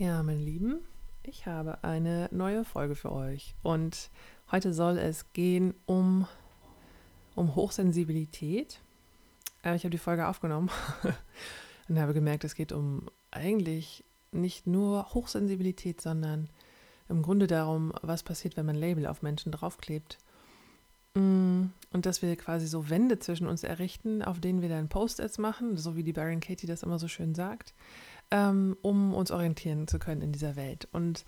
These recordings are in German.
Ja, meine Lieben, ich habe eine neue Folge für euch und heute soll es gehen um, um Hochsensibilität. Äh, ich habe die Folge aufgenommen und habe gemerkt, es geht um eigentlich nicht nur Hochsensibilität, sondern im Grunde darum, was passiert, wenn man Label auf Menschen draufklebt. Mm, und dass wir quasi so Wände zwischen uns errichten, auf denen wir dann Post-its machen, so wie die Baron Katie das immer so schön sagt, ähm, um uns orientieren zu können in dieser Welt. Und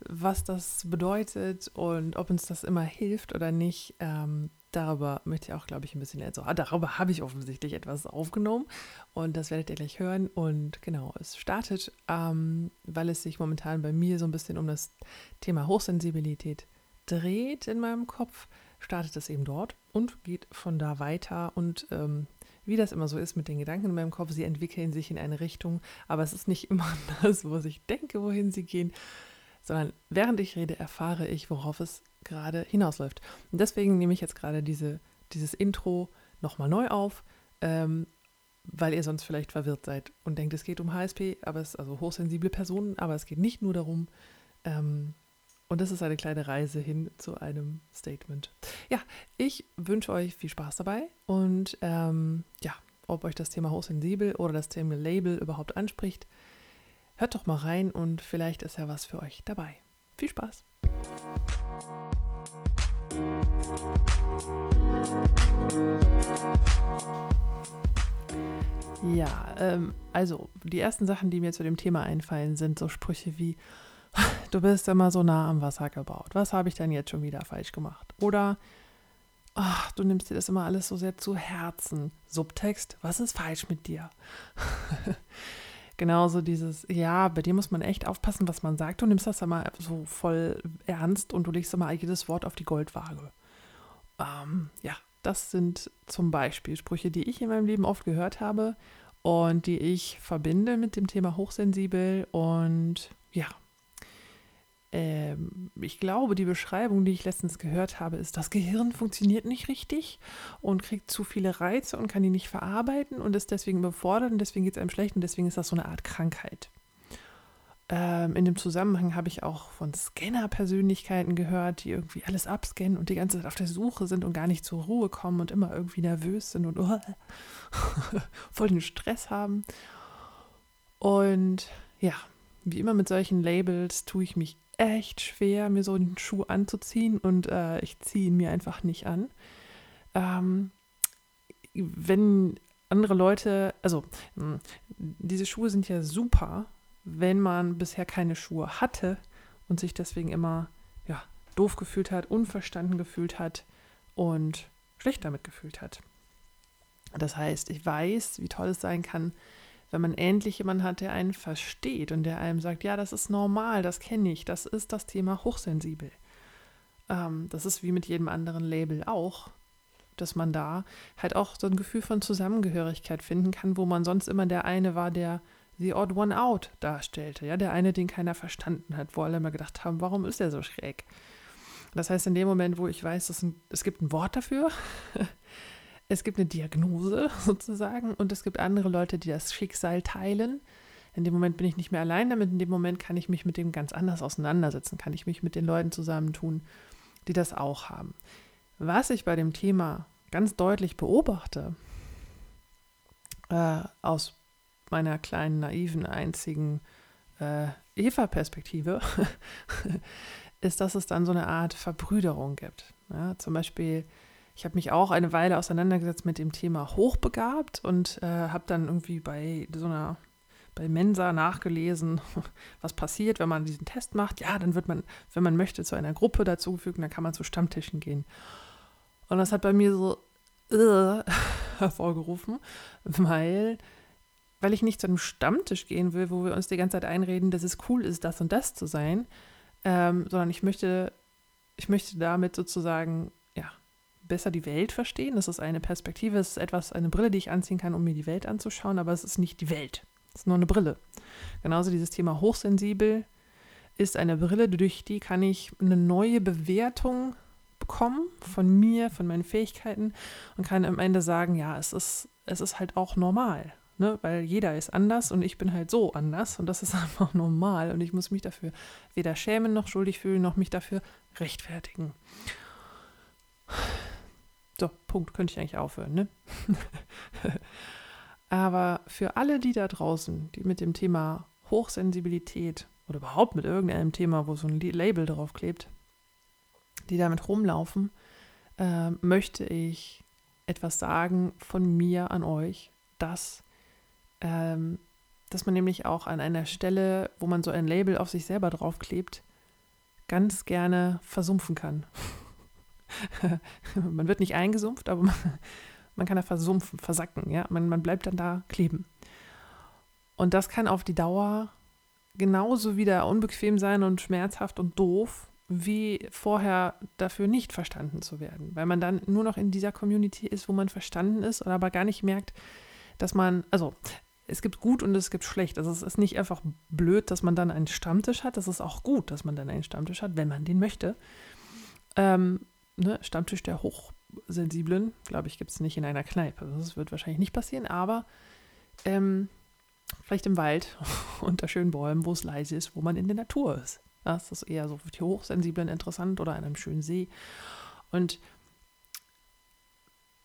was das bedeutet und ob uns das immer hilft oder nicht, ähm, darüber möchte ich auch, glaube ich, ein bisschen, also darüber habe ich offensichtlich etwas aufgenommen und das werdet ihr gleich hören. Und genau, es startet, ähm, weil es sich momentan bei mir so ein bisschen um das Thema Hochsensibilität dreht in meinem Kopf startet es eben dort und geht von da weiter. Und ähm, wie das immer so ist mit den Gedanken in meinem Kopf, sie entwickeln sich in eine Richtung, aber es ist nicht immer das, was ich denke, wohin sie gehen, sondern während ich rede, erfahre ich, worauf es gerade hinausläuft. Und deswegen nehme ich jetzt gerade diese, dieses Intro nochmal neu auf, ähm, weil ihr sonst vielleicht verwirrt seid und denkt, es geht um HSP, aber es also hochsensible Personen, aber es geht nicht nur darum, ähm, und das ist eine kleine Reise hin zu einem Statement. Ja, ich wünsche euch viel Spaß dabei und ähm, ja, ob euch das Thema hochsensibel oder das Thema Label überhaupt anspricht, hört doch mal rein und vielleicht ist ja was für euch dabei. Viel Spaß! Ja, ähm, also die ersten Sachen, die mir zu dem Thema einfallen, sind so Sprüche wie, du bist immer so nah am Wasser gebaut. Was habe ich denn jetzt schon wieder falsch gemacht? Oder ach, du nimmst dir das immer alles so sehr zu Herzen. Subtext, was ist falsch mit dir? Genauso dieses, ja, bei dir muss man echt aufpassen, was man sagt. Du nimmst das immer so voll ernst und du legst immer jedes Wort auf die Goldwaage. Ähm, ja, das sind zum Beispiel Sprüche, die ich in meinem Leben oft gehört habe und die ich verbinde mit dem Thema hochsensibel und ja, ich glaube, die Beschreibung, die ich letztens gehört habe, ist, das Gehirn funktioniert nicht richtig und kriegt zu viele Reize und kann die nicht verarbeiten und ist deswegen überfordert und deswegen geht es einem schlecht und deswegen ist das so eine Art Krankheit. Ähm, in dem Zusammenhang habe ich auch von Scanner-Persönlichkeiten gehört, die irgendwie alles abscannen und die ganze Zeit auf der Suche sind und gar nicht zur Ruhe kommen und immer irgendwie nervös sind und oh, voll den Stress haben. Und ja, wie immer mit solchen Labels tue ich mich echt schwer, mir so einen Schuh anzuziehen und äh, ich ziehe ihn mir einfach nicht an. Ähm, wenn andere Leute, also mh, hm, diese Schuhe sind ja super, wenn man bisher keine Schuhe hatte und sich deswegen immer ja, doof gefühlt hat, unverstanden gefühlt hat und schlecht damit gefühlt hat. Das heißt, ich weiß, wie toll es sein kann, wenn man endlich jemanden hat, der einen versteht und der einem sagt, ja, das ist normal, das kenne ich, das ist das Thema hochsensibel. Ähm, das ist wie mit jedem anderen Label auch, dass man da halt auch so ein Gefühl von Zusammengehörigkeit finden kann, wo man sonst immer der eine war, der the odd one out darstellte, ja, der eine, den keiner verstanden hat, wo alle immer gedacht haben, warum ist er so schräg? Das heißt, in dem Moment, wo ich weiß, ein, es gibt ein Wort dafür, es gibt eine Diagnose sozusagen und es gibt andere Leute, die das Schicksal teilen. In dem Moment bin ich nicht mehr allein damit, in dem Moment kann ich mich mit dem ganz anders auseinandersetzen, kann ich mich mit den Leuten zusammentun, die das auch haben. Was ich bei dem Thema ganz deutlich beobachte, äh, aus meiner kleinen, naiven, einzigen äh, Eva-Perspektive, ist, dass es dann so eine Art Verbrüderung gibt. Ja, zum Beispiel ich habe mich auch eine Weile auseinandergesetzt mit dem Thema hochbegabt und äh, habe dann irgendwie bei so einer bei Mensa nachgelesen, was passiert, wenn man diesen Test macht. Ja, dann wird man, wenn man möchte, zu einer Gruppe dazugefügt und dann kann man zu Stammtischen gehen. Und das hat bei mir so äh, hervorgerufen, weil, weil ich nicht zu einem Stammtisch gehen will, wo wir uns die ganze Zeit einreden, dass es cool ist, das und das zu sein, ähm, sondern ich möchte, ich möchte damit sozusagen besser die Welt verstehen. Das ist eine Perspektive, es ist etwas, eine Brille, die ich anziehen kann, um mir die Welt anzuschauen, aber es ist nicht die Welt. Es ist nur eine Brille. Genauso dieses Thema hochsensibel ist eine Brille, durch die kann ich eine neue Bewertung bekommen von mir, von meinen Fähigkeiten und kann am Ende sagen, ja, es ist, es ist halt auch normal. ne? weil jeder ist anders und ich bin halt so anders und das ist einfach normal und ich muss mich dafür weder schämen noch schuldig fühlen noch mich dafür rechtfertigen. So, Punkt, könnte ich eigentlich aufhören, ne? Aber für alle die da draußen, die mit dem Thema Hochsensibilität oder überhaupt mit irgendeinem Thema, wo so ein Label drauf klebt, die damit rumlaufen, äh, möchte ich etwas sagen von mir an euch, dass, ähm, dass man nämlich auch an einer Stelle, wo man so ein Label auf sich selber draufklebt, ganz gerne versumpfen kann. man wird nicht eingesumpft, aber man, man kann da versumpfen, versacken, ja. Man, man bleibt dann da kleben. Und das kann auf die Dauer genauso wieder unbequem sein und schmerzhaft und doof, wie vorher dafür nicht verstanden zu werden, weil man dann nur noch in dieser Community ist, wo man verstanden ist und aber gar nicht merkt, dass man, also es gibt gut und es gibt schlecht. Also es ist nicht einfach blöd, dass man dann einen Stammtisch hat. Es ist auch gut, dass man dann einen Stammtisch hat, wenn man den möchte. Ähm, ne, Stammtisch der Hochsensiblen, glaube ich, gibt es nicht in einer Kneipe. Das wird wahrscheinlich nicht passieren, aber ähm, vielleicht im Wald unter schönen Bäumen, wo es leise ist, wo man in der Natur ist. Das ist eher so für die Hochsensiblen interessant oder an einem schönen See. Und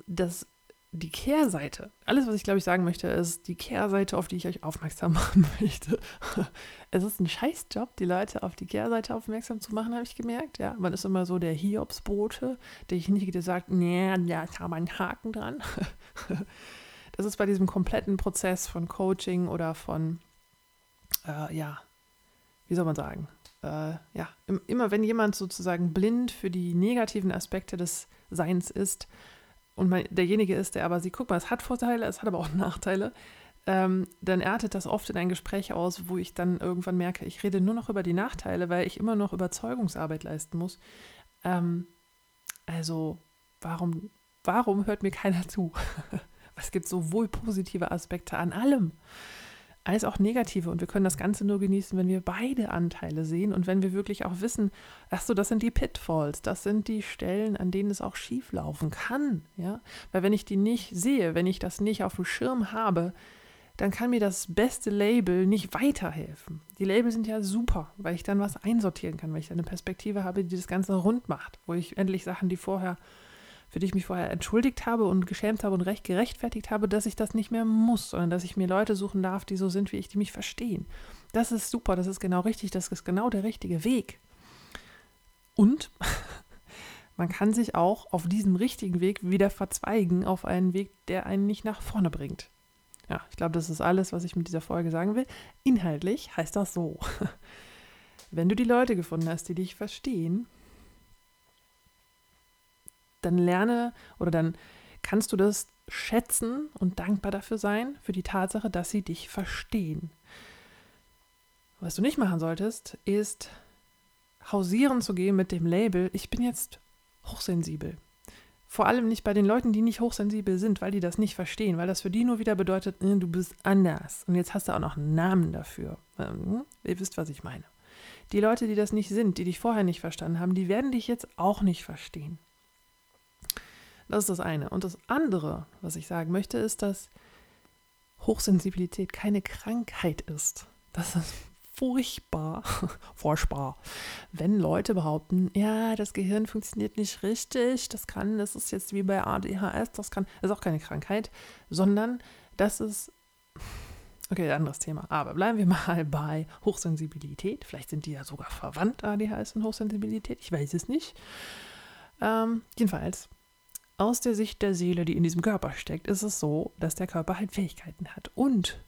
das, die Kehrseite, alles, was ich glaube ich sagen möchte, ist die Kehrseite, auf die ich euch aufmerksam machen möchte. Es ist ein Scheißjob, die Leute auf die Kehrseite aufmerksam zu machen, habe ich gemerkt. Ja, man ist immer so der Hiobsbote, der ich nicht sagt, nee, da ist aber ein Haken dran. Das ist bei diesem kompletten Prozess von Coaching oder von, äh, ja, wie soll man sagen, äh, ja, immer wenn jemand sozusagen blind für die negativen Aspekte des Seins ist und man, derjenige ist, der aber sieht, guck mal, es hat Vorteile, es hat aber auch Nachteile, ähm, dann artet das oft in ein Gespräch aus, wo ich dann irgendwann merke, ich rede nur noch über die Nachteile, weil ich immer noch Überzeugungsarbeit leisten muss. Ähm, also, warum, warum hört mir keiner zu? es gibt sowohl positive Aspekte an allem als auch negative. Und wir können das Ganze nur genießen, wenn wir beide Anteile sehen und wenn wir wirklich auch wissen, ach so, das sind die Pitfalls, das sind die Stellen, an denen es auch schief laufen kann. Ja? Weil wenn ich die nicht sehe, wenn ich das nicht auf dem Schirm habe, dann kann mir das beste Label nicht weiterhelfen. Die Label sind ja super, weil ich dann was einsortieren kann, weil ich dann eine Perspektive habe, die das Ganze rund macht, wo ich endlich Sachen, die vorher für die ich mich vorher entschuldigt habe und geschämt habe und recht gerechtfertigt habe, dass ich das nicht mehr muss, sondern dass ich mir Leute suchen darf, die so sind wie ich, die mich verstehen. Das ist super, das ist genau richtig, das ist genau der richtige Weg. Und man kann sich auch auf diesem richtigen Weg wieder verzweigen auf einen Weg, der einen nicht nach vorne bringt. Ja, ich glaube, das ist alles, was ich mit dieser Folge sagen will. Inhaltlich heißt das so. Wenn du die Leute gefunden hast, die dich verstehen, dann lerne oder dann kannst du das schätzen und dankbar dafür sein, für die Tatsache, dass sie dich verstehen. Was du nicht machen solltest, ist hausieren zu gehen mit dem Label, ich bin jetzt hochsensibel. Vor allem nicht bei den Leuten, die nicht hochsensibel sind, weil die das nicht verstehen, weil das für die nur wieder bedeutet, äh, du bist anders. Und jetzt hast du auch noch einen Namen dafür. Ähm, ihr wisst, was ich meine. Die Leute, die das nicht sind, die dich vorher nicht verstanden haben, die werden dich jetzt auch nicht verstehen. Das ist das eine. Und das andere, was ich sagen möchte, ist, dass Hochsensibilität keine Krankheit ist. Das ist furchtbar, furchtbar, wenn Leute behaupten, ja, das Gehirn funktioniert nicht richtig, das kann, das ist jetzt wie bei ADHS, das kann, das ist auch keine Krankheit, sondern das ist, okay, anderes Thema, aber bleiben wir mal bei Hochsensibilität, vielleicht sind die ja sogar verwandt, ADHS und Hochsensibilität, ich weiß es nicht. Ähm, jedenfalls, aus der Sicht der Seele, die in diesem Körper steckt, ist es so, dass der Körper halt Fähigkeiten hat. Und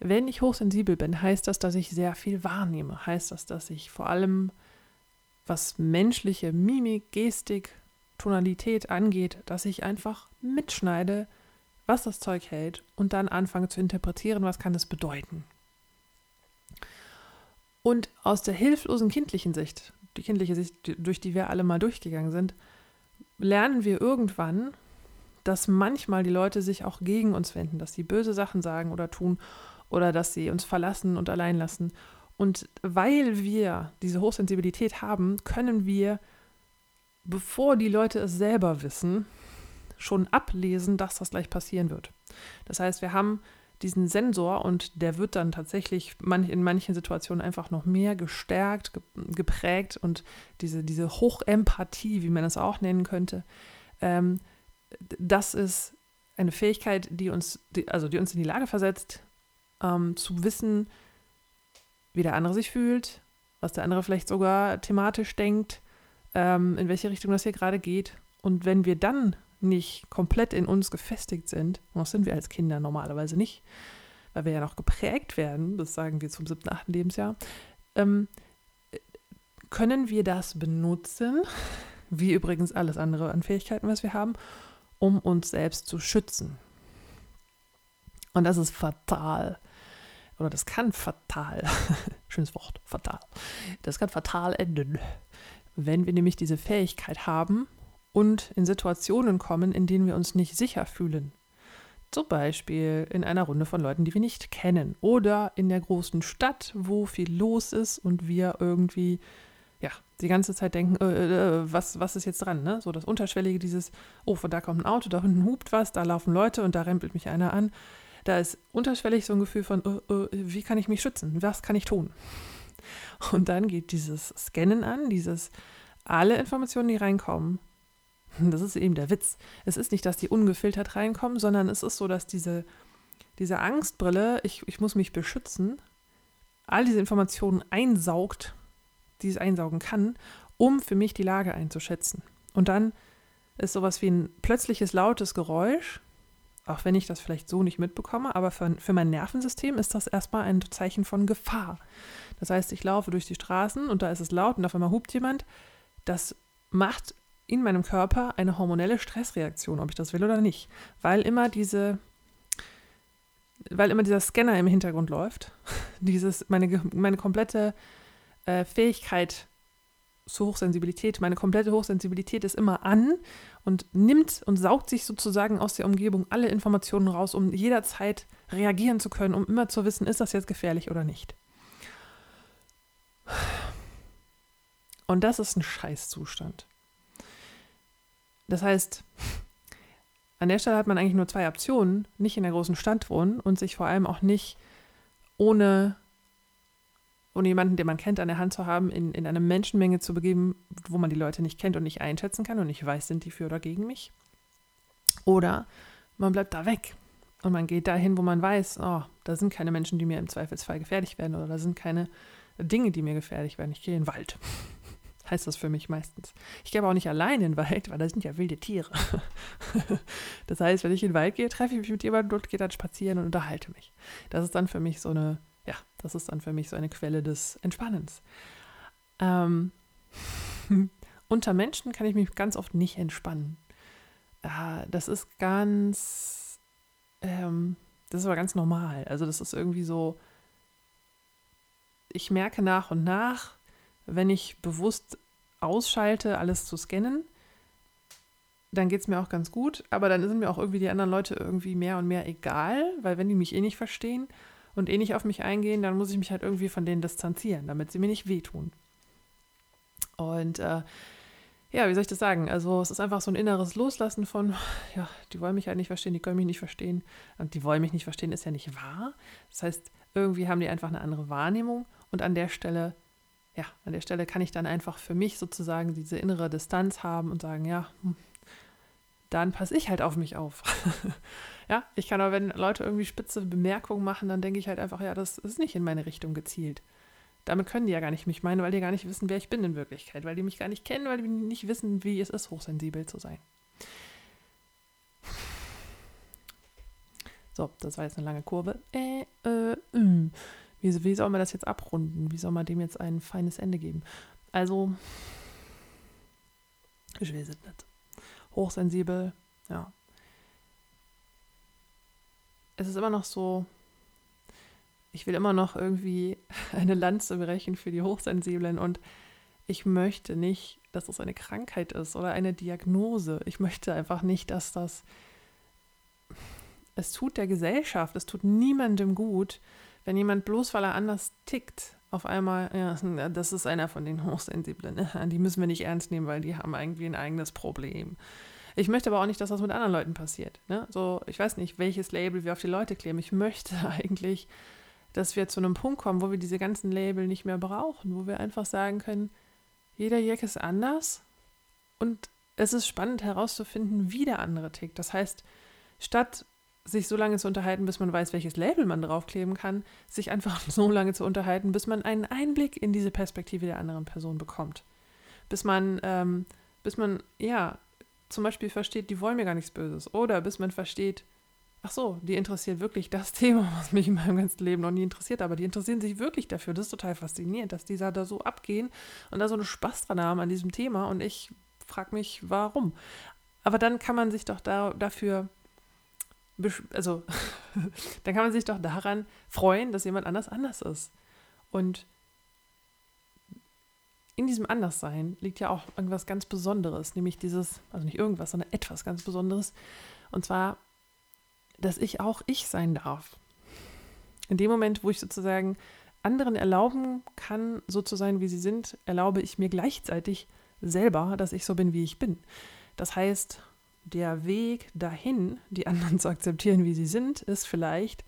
wenn ich hochsensibel bin, heißt das, dass ich sehr viel wahrnehme. Heißt das, dass ich vor allem, was menschliche Mimik, Gestik, Tonalität angeht, dass ich einfach mitschneide, was das Zeug hält und dann anfange zu interpretieren, was kann es bedeuten. Und aus der hilflosen kindlichen Sicht, die kindliche Sicht, durch die wir alle mal durchgegangen sind, lernen wir irgendwann, dass manchmal die Leute sich auch gegen uns wenden, dass sie böse Sachen sagen oder tun oder dass sie uns verlassen und allein lassen. Und weil wir diese Hochsensibilität haben, können wir, bevor die Leute es selber wissen, schon ablesen, dass das gleich passieren wird. Das heißt, wir haben diesen Sensor und der wird dann tatsächlich in manchen Situationen einfach noch mehr gestärkt, geprägt und diese, diese Hochempathie, wie man das auch nennen könnte, ähm, das ist eine Fähigkeit, die uns, die, also die uns in die Lage versetzt, ähm, zu wissen, wie der andere sich fühlt, was der andere vielleicht sogar thematisch denkt, ähm, in welche Richtung das hier gerade geht. Und wenn wir dann nicht komplett in uns gefestigt sind, und das sind wir als Kinder normalerweise nicht, weil wir ja noch geprägt werden, das sagen wir zum siebten, achten Lebensjahr, ähm, können wir das benutzen, wie übrigens alles andere an Fähigkeiten, was wir haben, um uns selbst zu schützen. Und das ist fatal. Oder das kann fatal, schönes Wort, fatal. Das kann fatal enden, wenn wir nämlich diese Fähigkeit haben, und in Situationen kommen, in denen wir uns nicht sicher fühlen. Zum Beispiel in einer Runde von Leuten, die wir nicht kennen. Oder in der großen Stadt, wo viel los ist und wir irgendwie ja, die ganze Zeit denken, äh, äh, was, was ist jetzt dran? Ne? So das Unterschwellige, dieses, oh, von da kommt ein Auto, da hinten hupt was, da laufen Leute und da rempelt mich einer an. Da ist unterschwellig so ein Gefühl von, äh, äh, wie kann ich mich schützen? Was kann ich tun? Und dann geht dieses Scannen an, dieses, alle Informationen, die reinkommen, Das ist eben der Witz. Es ist nicht, dass die ungefiltert reinkommen, sondern es ist so, dass diese, diese Angstbrille, ich, ich muss mich beschützen, all diese Informationen einsaugt, die es einsaugen kann, um für mich die Lage einzuschätzen. Und dann ist sowas wie ein plötzliches lautes Geräusch, auch wenn ich das vielleicht so nicht mitbekomme, aber für, für mein Nervensystem ist das erstmal ein Zeichen von Gefahr. Das heißt, ich laufe durch die Straßen und da ist es laut und auf einmal hupt jemand. Das macht in meinem Körper eine hormonelle Stressreaktion, ob ich das will oder nicht, weil immer diese weil immer dieser Scanner im Hintergrund läuft, dieses meine meine komplette äh, Fähigkeit zur Hochsensibilität, meine komplette Hochsensibilität ist immer an und nimmt und saugt sich sozusagen aus der Umgebung alle Informationen raus, um jederzeit reagieren zu können, um immer zu wissen, ist das jetzt gefährlich oder nicht. Und das ist ein Scheißzustand. Das heißt, an der Stelle hat man eigentlich nur zwei Optionen, nicht in der großen Stadt wohnen und sich vor allem auch nicht ohne, ohne jemanden, den man kennt, an der Hand zu haben, in, in eine Menschenmenge zu begeben, wo man die Leute nicht kennt und nicht einschätzen kann und nicht weiß, sind die für oder gegen mich. Oder man bleibt da weg und man geht dahin, wo man weiß, oh, da sind keine Menschen, die mir im Zweifelsfall gefährlich werden oder da sind keine Dinge, die mir gefährlich werden. Ich gehe in den Wald heißt das für mich meistens. Ich gehe aber auch nicht allein in den Wald, weil da sind ja wilde Tiere. das heißt, wenn ich in den Wald gehe, treffe ich mich mit jemandem und gehe dann spazieren und unterhalte mich. Das ist dann für mich so eine, ja, das ist dann für mich so eine Quelle des Entspannens. Ähm, unter Menschen kann ich mich ganz oft nicht entspannen. Äh, das ist ganz, ähm, das ist aber ganz normal. Also das ist irgendwie so, ich merke nach und nach, wenn ich bewusst ausschalte, alles zu scannen, dann geht es mir auch ganz gut. Aber dann sind mir auch irgendwie die anderen Leute irgendwie mehr und mehr egal, weil wenn die mich eh nicht verstehen und eh nicht auf mich eingehen, dann muss ich mich halt irgendwie von denen distanzieren, damit sie mir nicht wehtun. Und äh, ja, wie soll ich das sagen? Also es ist einfach so ein inneres Loslassen von, ja, die wollen mich halt nicht verstehen, die können mich nicht verstehen. Und die wollen mich nicht verstehen, ist ja nicht wahr. Das heißt, irgendwie haben die einfach eine andere Wahrnehmung und an der Stelle ja, an der Stelle kann ich dann einfach für mich sozusagen diese innere Distanz haben und sagen, ja, hm, dann passe ich halt auf mich auf. ja, ich kann aber, wenn Leute irgendwie spitze Bemerkungen machen, dann denke ich halt einfach, ja, das ist nicht in meine Richtung gezielt. Damit können die ja gar nicht mich meinen, weil die gar nicht wissen, wer ich bin in Wirklichkeit, weil die mich gar nicht kennen, weil die nicht wissen, wie es ist, hochsensibel zu sein. So, das war jetzt eine lange Kurve. Äh, äh, mh. Wie, wie soll man das jetzt abrunden? Wie soll man dem jetzt ein feines Ende geben? Also, ich weiß es nicht. Hochsensibel, ja. Es ist immer noch so, ich will immer noch irgendwie eine Lanze brechen für die Hochsensiblen und ich möchte nicht, dass das eine Krankheit ist oder eine Diagnose. Ich möchte einfach nicht, dass das, es tut der Gesellschaft, es tut niemandem gut, wenn jemand bloß, weil er anders tickt, auf einmal, ja, das ist einer von den Hochsensiblen, die müssen wir nicht ernst nehmen, weil die haben irgendwie ein eigenes Problem. Ich möchte aber auch nicht, dass das mit anderen Leuten passiert. Ne? So, ich weiß nicht, welches Label wir auf die Leute kleben. Ich möchte eigentlich, dass wir zu einem Punkt kommen, wo wir diese ganzen Label nicht mehr brauchen, wo wir einfach sagen können, jeder Jack ist anders und es ist spannend herauszufinden, wie der andere tickt. Das heißt, statt sich so lange zu unterhalten, bis man weiß, welches Label man draufkleben kann, sich einfach so lange zu unterhalten, bis man einen Einblick in diese Perspektive der anderen Person bekommt. Bis man, ähm, bis man, ja, zum Beispiel versteht, die wollen mir gar nichts Böses. Oder bis man versteht, ach so, die interessiert wirklich das Thema, was mich in meinem ganzen Leben noch nie interessiert, aber die interessieren sich wirklich dafür. Das ist total faszinierend, dass die da so abgehen und da so einen Spaß dran haben an diesem Thema und ich frage mich, warum. Aber dann kann man sich doch da, dafür also dann kann man sich doch daran freuen, dass jemand anders anders ist. Und in diesem Anderssein liegt ja auch irgendwas ganz Besonderes, nämlich dieses, also nicht irgendwas, sondern etwas ganz Besonderes. Und zwar, dass ich auch ich sein darf. In dem Moment, wo ich sozusagen anderen erlauben kann, so zu sein, wie sie sind, erlaube ich mir gleichzeitig selber, dass ich so bin, wie ich bin. Das heißt, der Weg dahin, die anderen zu akzeptieren, wie sie sind, ist vielleicht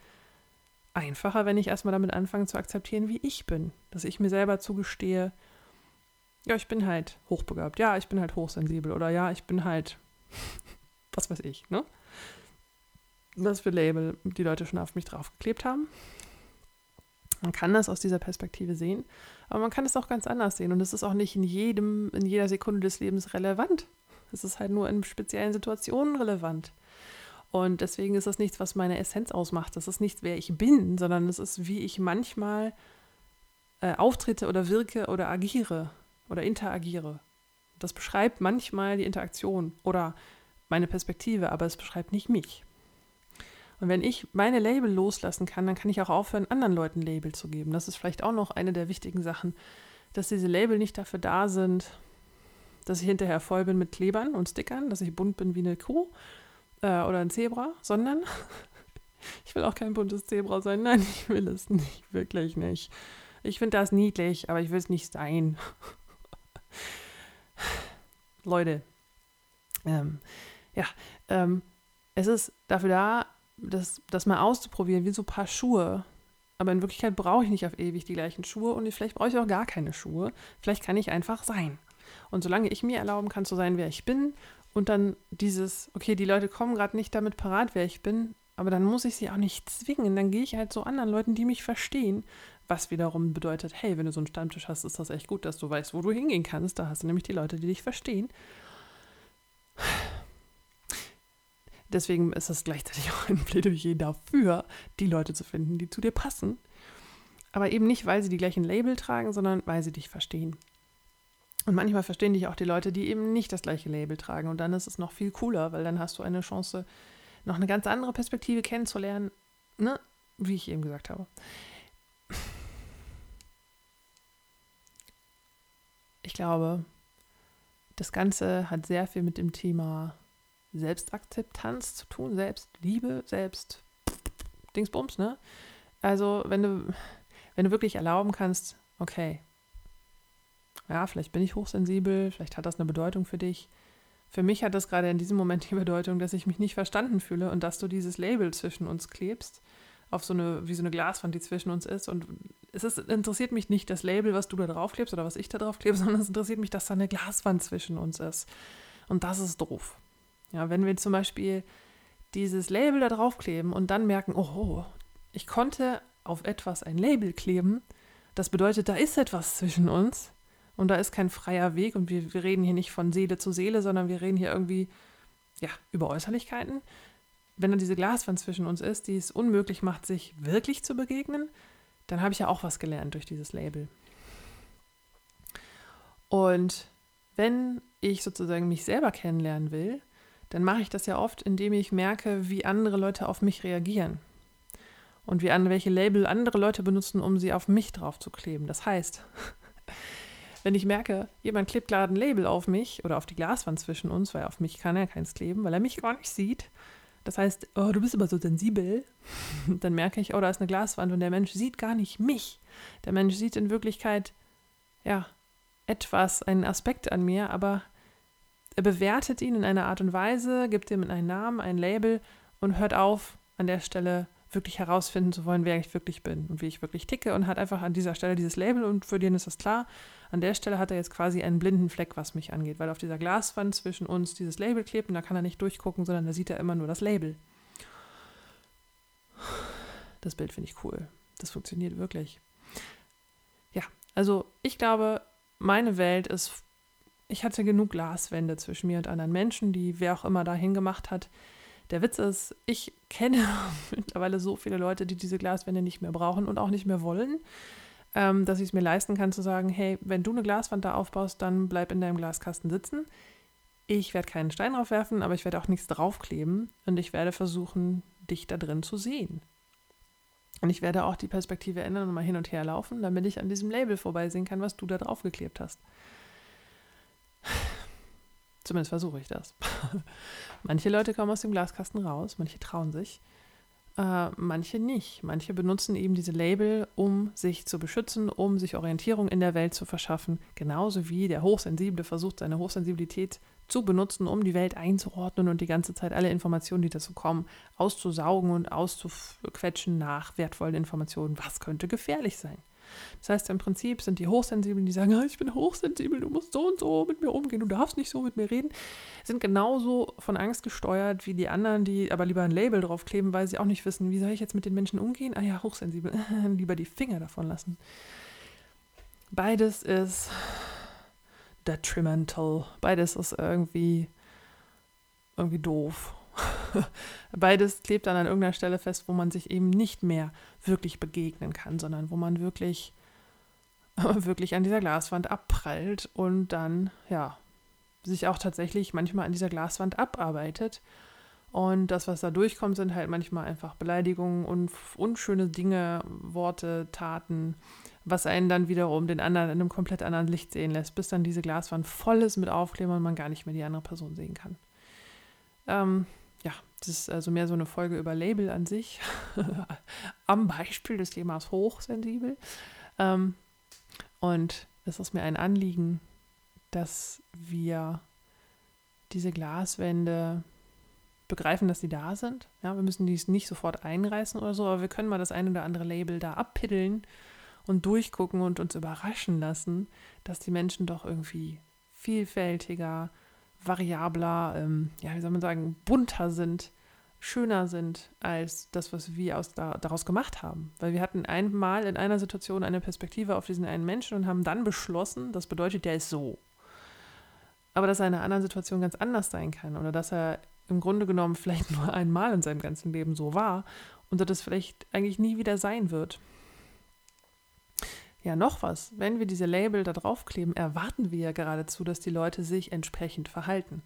einfacher, wenn ich erstmal damit anfange zu akzeptieren, wie ich bin. Dass ich mir selber zugestehe, ja, ich bin halt hochbegabt, ja, ich bin halt hochsensibel oder ja, ich bin halt, was weiß ich, ne? Was für Label die Leute schon auf mich draufgeklebt haben. Man kann das aus dieser Perspektive sehen, aber man kann es auch ganz anders sehen und es ist auch nicht in jedem, in jeder Sekunde des Lebens relevant, es ist halt nur in speziellen Situationen relevant. Und deswegen ist das nichts, was meine Essenz ausmacht. Das ist nichts, wer ich bin, sondern es ist, wie ich manchmal äh, auftrete oder wirke oder agiere oder interagiere. Das beschreibt manchmal die Interaktion oder meine Perspektive, aber es beschreibt nicht mich. Und wenn ich meine Label loslassen kann, dann kann ich auch aufhören, anderen Leuten Label zu geben. Das ist vielleicht auch noch eine der wichtigen Sachen, dass diese Label nicht dafür da sind, dass ich hinterher voll bin mit Klebern und Stickern, dass ich bunt bin wie eine Kuh äh, oder ein Zebra, sondern ich will auch kein buntes Zebra sein. Nein, ich will es nicht, wirklich nicht. Ich finde das niedlich, aber ich will es nicht sein. Leute, ähm, ja, ähm, es ist dafür da, das, das mal auszuprobieren, wie so ein paar Schuhe. Aber in Wirklichkeit brauche ich nicht auf ewig die gleichen Schuhe und vielleicht brauche ich auch gar keine Schuhe. Vielleicht kann ich einfach sein. Und solange ich mir erlauben kann zu sein, wer ich bin, und dann dieses, okay, die Leute kommen gerade nicht damit parat, wer ich bin, aber dann muss ich sie auch nicht zwingen. Dann gehe ich halt zu anderen Leuten, die mich verstehen. Was wiederum bedeutet, hey, wenn du so einen Stammtisch hast, ist das echt gut, dass du weißt, wo du hingehen kannst. Da hast du nämlich die Leute, die dich verstehen. Deswegen ist das gleichzeitig auch ein Plädoyer dafür, die Leute zu finden, die zu dir passen. Aber eben nicht, weil sie die gleichen Label tragen, sondern weil sie dich verstehen. Und manchmal verstehen dich auch die Leute, die eben nicht das gleiche Label tragen. Und dann ist es noch viel cooler, weil dann hast du eine Chance, noch eine ganz andere Perspektive kennenzulernen, ne? wie ich eben gesagt habe. Ich glaube, das Ganze hat sehr viel mit dem Thema Selbstakzeptanz zu tun, Selbstliebe, Selbst Dingsbums, ne? Also, wenn du, wenn du wirklich erlauben kannst, okay, ja, vielleicht bin ich hochsensibel, vielleicht hat das eine Bedeutung für dich. Für mich hat das gerade in diesem Moment die Bedeutung, dass ich mich nicht verstanden fühle und dass du dieses Label zwischen uns klebst, auf so eine, wie so eine Glaswand, die zwischen uns ist. Und es ist, interessiert mich nicht das Label, was du da drauf klebst oder was ich da drauf klebe, sondern es interessiert mich, dass da eine Glaswand zwischen uns ist. Und das ist doof. Ja, wenn wir zum Beispiel dieses Label da drauf kleben und dann merken, oh, ich konnte auf etwas ein Label kleben, das bedeutet, da ist etwas zwischen uns, und da ist kein freier Weg und wir, wir reden hier nicht von Seele zu Seele, sondern wir reden hier irgendwie ja, über Äußerlichkeiten. Wenn da diese Glaswand zwischen uns ist, die es unmöglich macht, sich wirklich zu begegnen, dann habe ich ja auch was gelernt durch dieses Label. Und wenn ich sozusagen mich selber kennenlernen will, dann mache ich das ja oft, indem ich merke, wie andere Leute auf mich reagieren. Und wie an welche Label andere Leute benutzen, um sie auf mich drauf zu kleben. Das heißt, wenn ich merke, jemand klebt gerade ein Label auf mich oder auf die Glaswand zwischen uns, weil auf mich kann er keins kleben, weil er mich gar nicht sieht. Das heißt, oh, du bist aber so sensibel. Dann merke ich, oh, da ist eine Glaswand und der Mensch sieht gar nicht mich. Der Mensch sieht in Wirklichkeit, ja, etwas, einen Aspekt an mir, aber Er bewertet ihn in einer Art und Weise, gibt ihm einen Namen, ein Label und hört auf, an der Stelle wirklich herausfinden zu wollen, wer ich wirklich bin und wie ich wirklich ticke und hat einfach an dieser Stelle dieses Label und für den ist das klar. An der Stelle hat er jetzt quasi einen blinden Fleck, was mich angeht, weil auf dieser Glaswand zwischen uns dieses Label klebt und da kann er nicht durchgucken, sondern da sieht er immer nur das Label. Das Bild finde ich cool. Das funktioniert wirklich. Ja, also ich glaube, meine Welt ist, ich hatte genug Glaswände zwischen mir und anderen Menschen, die wer auch immer da hingemacht hat. Der Witz ist, ich kenne mittlerweile so viele Leute, die diese Glaswände nicht mehr brauchen und auch nicht mehr wollen, ähm, dass ich es mir leisten kann zu sagen, hey, wenn du eine Glaswand da aufbaust, dann bleib in deinem Glaskasten sitzen. Ich werde keinen Stein draufwerfen, aber ich werde auch nichts draufkleben und ich werde versuchen, dich da drin zu sehen. Und ich werde auch die Perspektive ändern und mal hin und her laufen, damit ich an diesem Label vorbeisehen kann, was du da draufgeklebt hast. Zumindest versuche ich das. manche Leute kommen aus dem Glaskasten raus, manche trauen sich, äh, manche nicht. Manche benutzen eben diese Label, um sich zu beschützen, um sich Orientierung in der Welt zu verschaffen. Genauso wie der Hochsensible versucht, seine Hochsensibilität zu benutzen, um die Welt einzuordnen und die ganze Zeit alle Informationen, die dazu kommen, auszusaugen und auszuquetschen nach wertvollen Informationen. Was könnte gefährlich sein? Das heißt, im Prinzip sind die Hochsensiblen, die sagen, ich bin hochsensibel, du musst so und so mit mir umgehen, du darfst nicht so mit mir reden, sind genauso von Angst gesteuert wie die anderen, die aber lieber ein Label draufkleben, weil sie auch nicht wissen, wie soll ich jetzt mit den Menschen umgehen? Ah ja, hochsensibel, lieber die Finger davon lassen. Beides ist detrimental. Beides ist irgendwie, irgendwie doof. Beides klebt dann an irgendeiner Stelle fest, wo man sich eben nicht mehr wirklich begegnen kann, sondern wo man wirklich, wirklich an dieser Glaswand abprallt und dann, ja, sich auch tatsächlich manchmal an dieser Glaswand abarbeitet. Und das, was da durchkommt, sind halt manchmal einfach Beleidigungen und unschöne Dinge, Worte, Taten, was einen dann wiederum den anderen in einem komplett anderen Licht sehen lässt, bis dann diese Glaswand voll ist mit Aufklebern und man gar nicht mehr die andere Person sehen kann. Ähm, das ist also mehr so eine Folge über Label an sich, am Beispiel des Themas hochsensibel. Ähm, und es ist mir ein Anliegen, dass wir diese Glaswände begreifen, dass sie da sind. Ja, wir müssen dies nicht sofort einreißen oder so, aber wir können mal das eine oder andere Label da abpiddeln und durchgucken und uns überraschen lassen, dass die Menschen doch irgendwie vielfältiger, variabler, ähm, ja, wie soll man sagen, bunter sind, schöner sind als das, was wir aus da, daraus gemacht haben. Weil wir hatten einmal in einer Situation eine Perspektive auf diesen einen Menschen und haben dann beschlossen, das bedeutet, der ist so. Aber dass er in einer anderen Situation ganz anders sein kann oder dass er im Grunde genommen vielleicht nur einmal in seinem ganzen Leben so war und dass das vielleicht eigentlich nie wieder sein wird. Ja, noch was. Wenn wir diese Label da draufkleben, erwarten wir ja geradezu, dass die Leute sich entsprechend verhalten.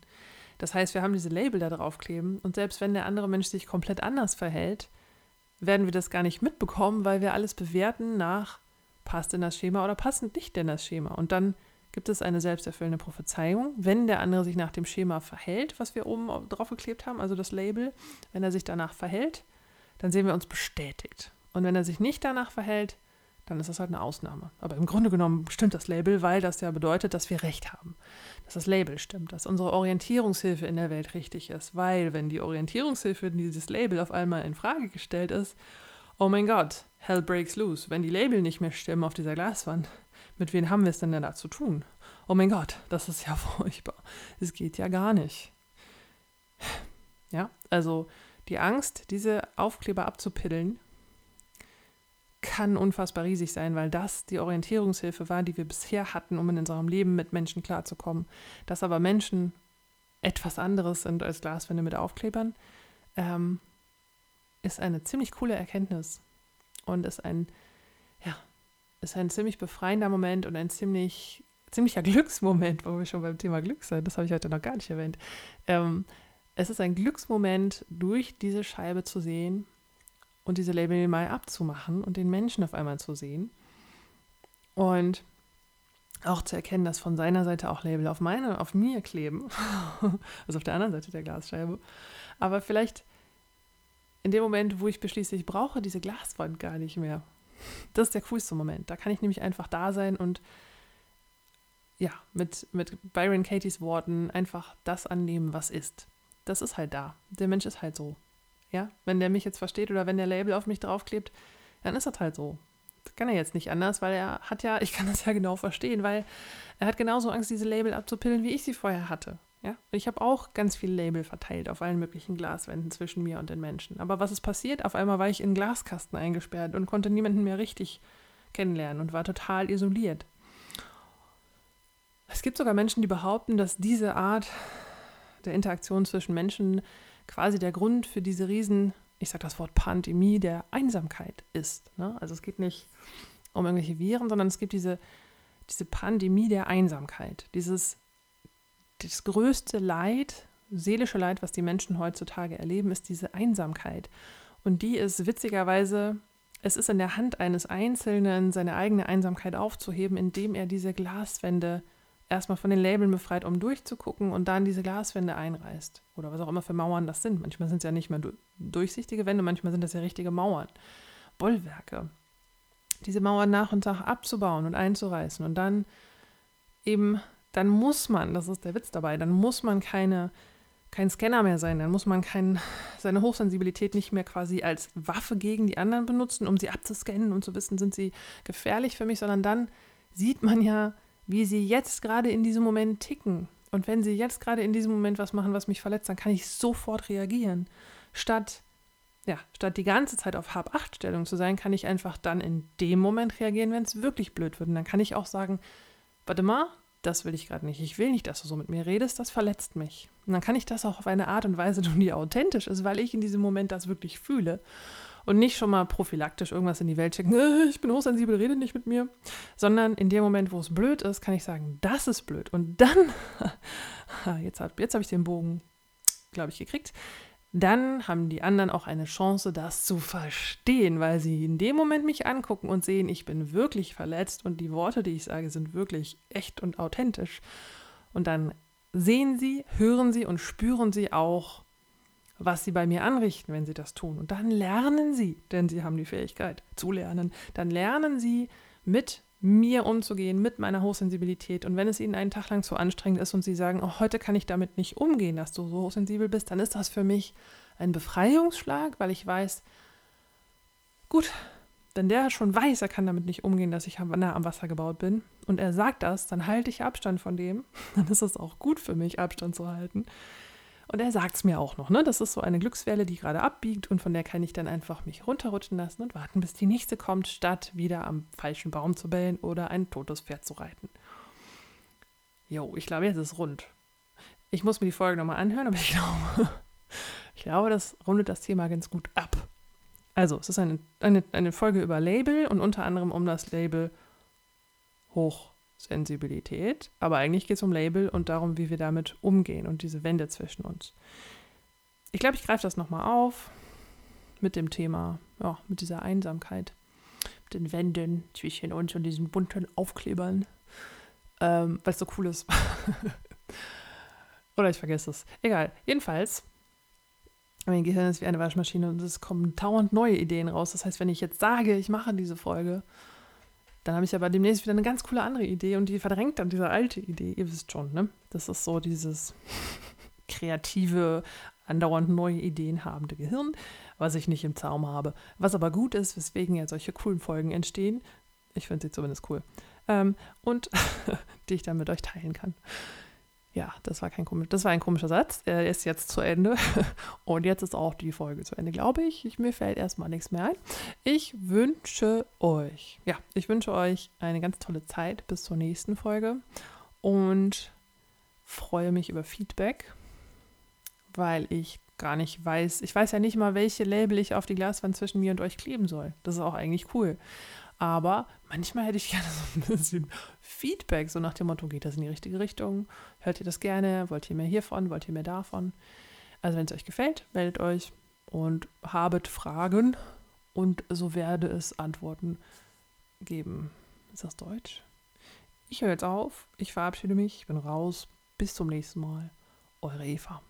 Das heißt, wir haben diese Label da draufkleben und selbst wenn der andere Mensch sich komplett anders verhält, werden wir das gar nicht mitbekommen, weil wir alles bewerten nach passt in das Schema oder passt nicht in das Schema. Und dann gibt es eine selbsterfüllende Prophezeiung. Wenn der andere sich nach dem Schema verhält, was wir oben draufgeklebt haben, also das Label, wenn er sich danach verhält, dann sehen wir uns bestätigt. Und wenn er sich nicht danach verhält, dann ist das halt eine Ausnahme. Aber im Grunde genommen stimmt das Label, weil das ja bedeutet, dass wir Recht haben. Dass das Label stimmt, dass unsere Orientierungshilfe in der Welt richtig ist. Weil, wenn die Orientierungshilfe, dieses Label auf einmal in Frage gestellt ist, oh mein Gott, hell breaks loose. Wenn die Label nicht mehr stimmen auf dieser Glaswand, mit wem haben wir es denn da zu tun? Oh mein Gott, das ist ja furchtbar. Es geht ja gar nicht. Ja, also die Angst, diese Aufkleber abzupiddeln, kann unfassbar riesig sein, weil das die Orientierungshilfe war, die wir bisher hatten, um in unserem Leben mit Menschen klarzukommen. Dass aber Menschen etwas anderes sind als Glaswände mit Aufklebern, ähm, ist eine ziemlich coole Erkenntnis und ist ein, ja, ist ein ziemlich befreiender Moment und ein ziemlich, ziemlicher Glücksmoment, wo wir schon beim Thema Glück sind. Das habe ich heute noch gar nicht erwähnt. Ähm, es ist ein Glücksmoment, durch diese Scheibe zu sehen, und diese Label mal abzumachen und den Menschen auf einmal zu sehen. Und auch zu erkennen, dass von seiner Seite auch Label auf meine, auf mir kleben. also auf der anderen Seite der Glasscheibe. Aber vielleicht in dem Moment, wo ich beschließe, ich brauche diese Glaswand gar nicht mehr. Das ist der coolste Moment. Da kann ich nämlich einfach da sein und ja, mit, mit Byron Katie's Worten einfach das annehmen, was ist. Das ist halt da. Der Mensch ist halt so. Ja, wenn der mich jetzt versteht oder wenn der Label auf mich draufklebt, dann ist das halt so. Das kann er jetzt nicht anders, weil er hat ja, ich kann das ja genau verstehen, weil er hat genauso Angst, diese Label abzupillen, wie ich sie vorher hatte. Ja, ich habe auch ganz viele Label verteilt auf allen möglichen Glaswänden zwischen mir und den Menschen. Aber was ist passiert? Auf einmal war ich in Glaskasten eingesperrt und konnte niemanden mehr richtig kennenlernen und war total isoliert. Es gibt sogar Menschen, die behaupten, dass diese Art der Interaktion zwischen Menschen quasi der Grund für diese riesen, ich sage das Wort Pandemie, der Einsamkeit ist. Ne? Also es geht nicht um irgendwelche Viren, sondern es gibt diese, diese Pandemie der Einsamkeit, dieses das größte Leid, seelische Leid, was die Menschen heutzutage erleben, ist diese Einsamkeit. Und die ist witzigerweise, es ist in der Hand eines Einzelnen, seine eigene Einsamkeit aufzuheben, indem er diese Glaswände erstmal von den Labeln befreit, um durchzugucken und dann diese Glaswände einreißt. Oder was auch immer für Mauern das sind. Manchmal sind es ja nicht mehr durchsichtige Wände, manchmal sind das ja richtige Mauern. Bollwerke. Diese Mauern nach und nach abzubauen und einzureißen und dann eben dann muss man, das ist der Witz dabei, dann muss man keine, kein Scanner mehr sein, dann muss man kein, seine Hochsensibilität nicht mehr quasi als Waffe gegen die anderen benutzen, um sie abzuscannen und zu wissen, sind sie gefährlich für mich, sondern dann sieht man ja, wie sie jetzt gerade in diesem Moment ticken. Und wenn sie jetzt gerade in diesem Moment was machen, was mich verletzt, dann kann ich sofort reagieren. Statt, ja, statt die ganze Zeit auf Hab-Acht-Stellung zu sein, kann ich einfach dann in dem Moment reagieren, wenn es wirklich blöd wird. Und dann kann ich auch sagen, warte mal, das will ich gerade nicht. Ich will nicht, dass du so mit mir redest, das verletzt mich. Und dann kann ich das auch auf eine Art und Weise tun, die authentisch ist, weil ich in diesem Moment das wirklich fühle. Und nicht schon mal prophylaktisch irgendwas in die Welt schicken, äh, ich bin hochsensibel, rede nicht mit mir. Sondern in dem Moment, wo es blöd ist, kann ich sagen, das ist blöd. Und dann, jetzt habe jetzt hab ich den Bogen, glaube ich, gekriegt dann haben die anderen auch eine Chance, das zu verstehen, weil sie in dem Moment mich angucken und sehen, ich bin wirklich verletzt und die Worte, die ich sage, sind wirklich echt und authentisch. Und dann sehen sie, hören sie und spüren sie auch, was sie bei mir anrichten, wenn sie das tun. Und dann lernen sie, denn sie haben die Fähigkeit zu lernen, dann lernen sie mit mir umzugehen, mit meiner Hochsensibilität. Und wenn es ihnen einen Tag lang zu anstrengend ist und sie sagen, oh, heute kann ich damit nicht umgehen, dass du so hochsensibel bist, dann ist das für mich ein Befreiungsschlag, weil ich weiß, gut, wenn der schon weiß, er kann damit nicht umgehen, dass ich nah am Wasser gebaut bin und er sagt das, dann halte ich Abstand von dem, dann ist es auch gut für mich, Abstand zu halten. Und er sagt es mir auch noch, ne? Das ist so eine Glückswelle, die gerade abbiegt und von der kann ich dann einfach mich runterrutschen lassen und warten, bis die nächste kommt, statt wieder am falschen Baum zu bellen oder ein totes Pferd zu reiten. Jo, ich glaube, jetzt ist rund. Ich muss mir die Folge nochmal anhören, aber ich glaube, ich glaube, das rundet das Thema ganz gut ab. Also, es ist eine, eine, eine Folge über Label und unter anderem um das Label hoch Sensibilität, aber eigentlich geht es um Label und darum, wie wir damit umgehen und diese Wände zwischen uns. Ich glaube, ich greife das nochmal auf mit dem Thema, ja, mit dieser Einsamkeit, mit den Wänden zwischen uns und diesen bunten Aufklebern, ähm, weil es so cool ist. Oder ich vergesse es. Egal. Jedenfalls, mein Gehirn ist wie eine Waschmaschine und es kommen dauernd neue Ideen raus. Das heißt, wenn ich jetzt sage, ich mache diese Folge, dann habe ich aber demnächst wieder eine ganz coole andere Idee und die verdrängt dann diese alte Idee. Ihr wisst schon, ne? Das ist so dieses kreative, andauernd neue Ideen habende Gehirn, was ich nicht im Zaum habe. Was aber gut ist, weswegen ja solche coolen Folgen entstehen. Ich finde sie zumindest cool. Ähm, und die ich dann mit euch teilen kann. Ja, das war kein komisch, das war ein komischer Satz. Er ist jetzt zu Ende. Und jetzt ist auch die Folge zu Ende, glaube ich. ich. Mir fällt erstmal nichts mehr ein. Ich wünsche euch, ja, ich wünsche euch eine ganz tolle Zeit bis zur nächsten Folge und freue mich über Feedback, weil ich gar nicht weiß, ich weiß ja nicht mal, welche Label ich auf die Glaswand zwischen mir und euch kleben soll. Das ist auch eigentlich cool. Aber manchmal hätte ich gerne so ein bisschen Feedback, so nach dem Motto, geht das in die richtige Richtung? Hört ihr das gerne? Wollt ihr mehr hiervon? Wollt ihr mehr davon? Also wenn es euch gefällt, meldet euch und habet Fragen und so werde es Antworten geben. Ist das Deutsch? Ich höre jetzt auf, ich verabschiede mich, ich bin raus. Bis zum nächsten Mal. Eure Eva.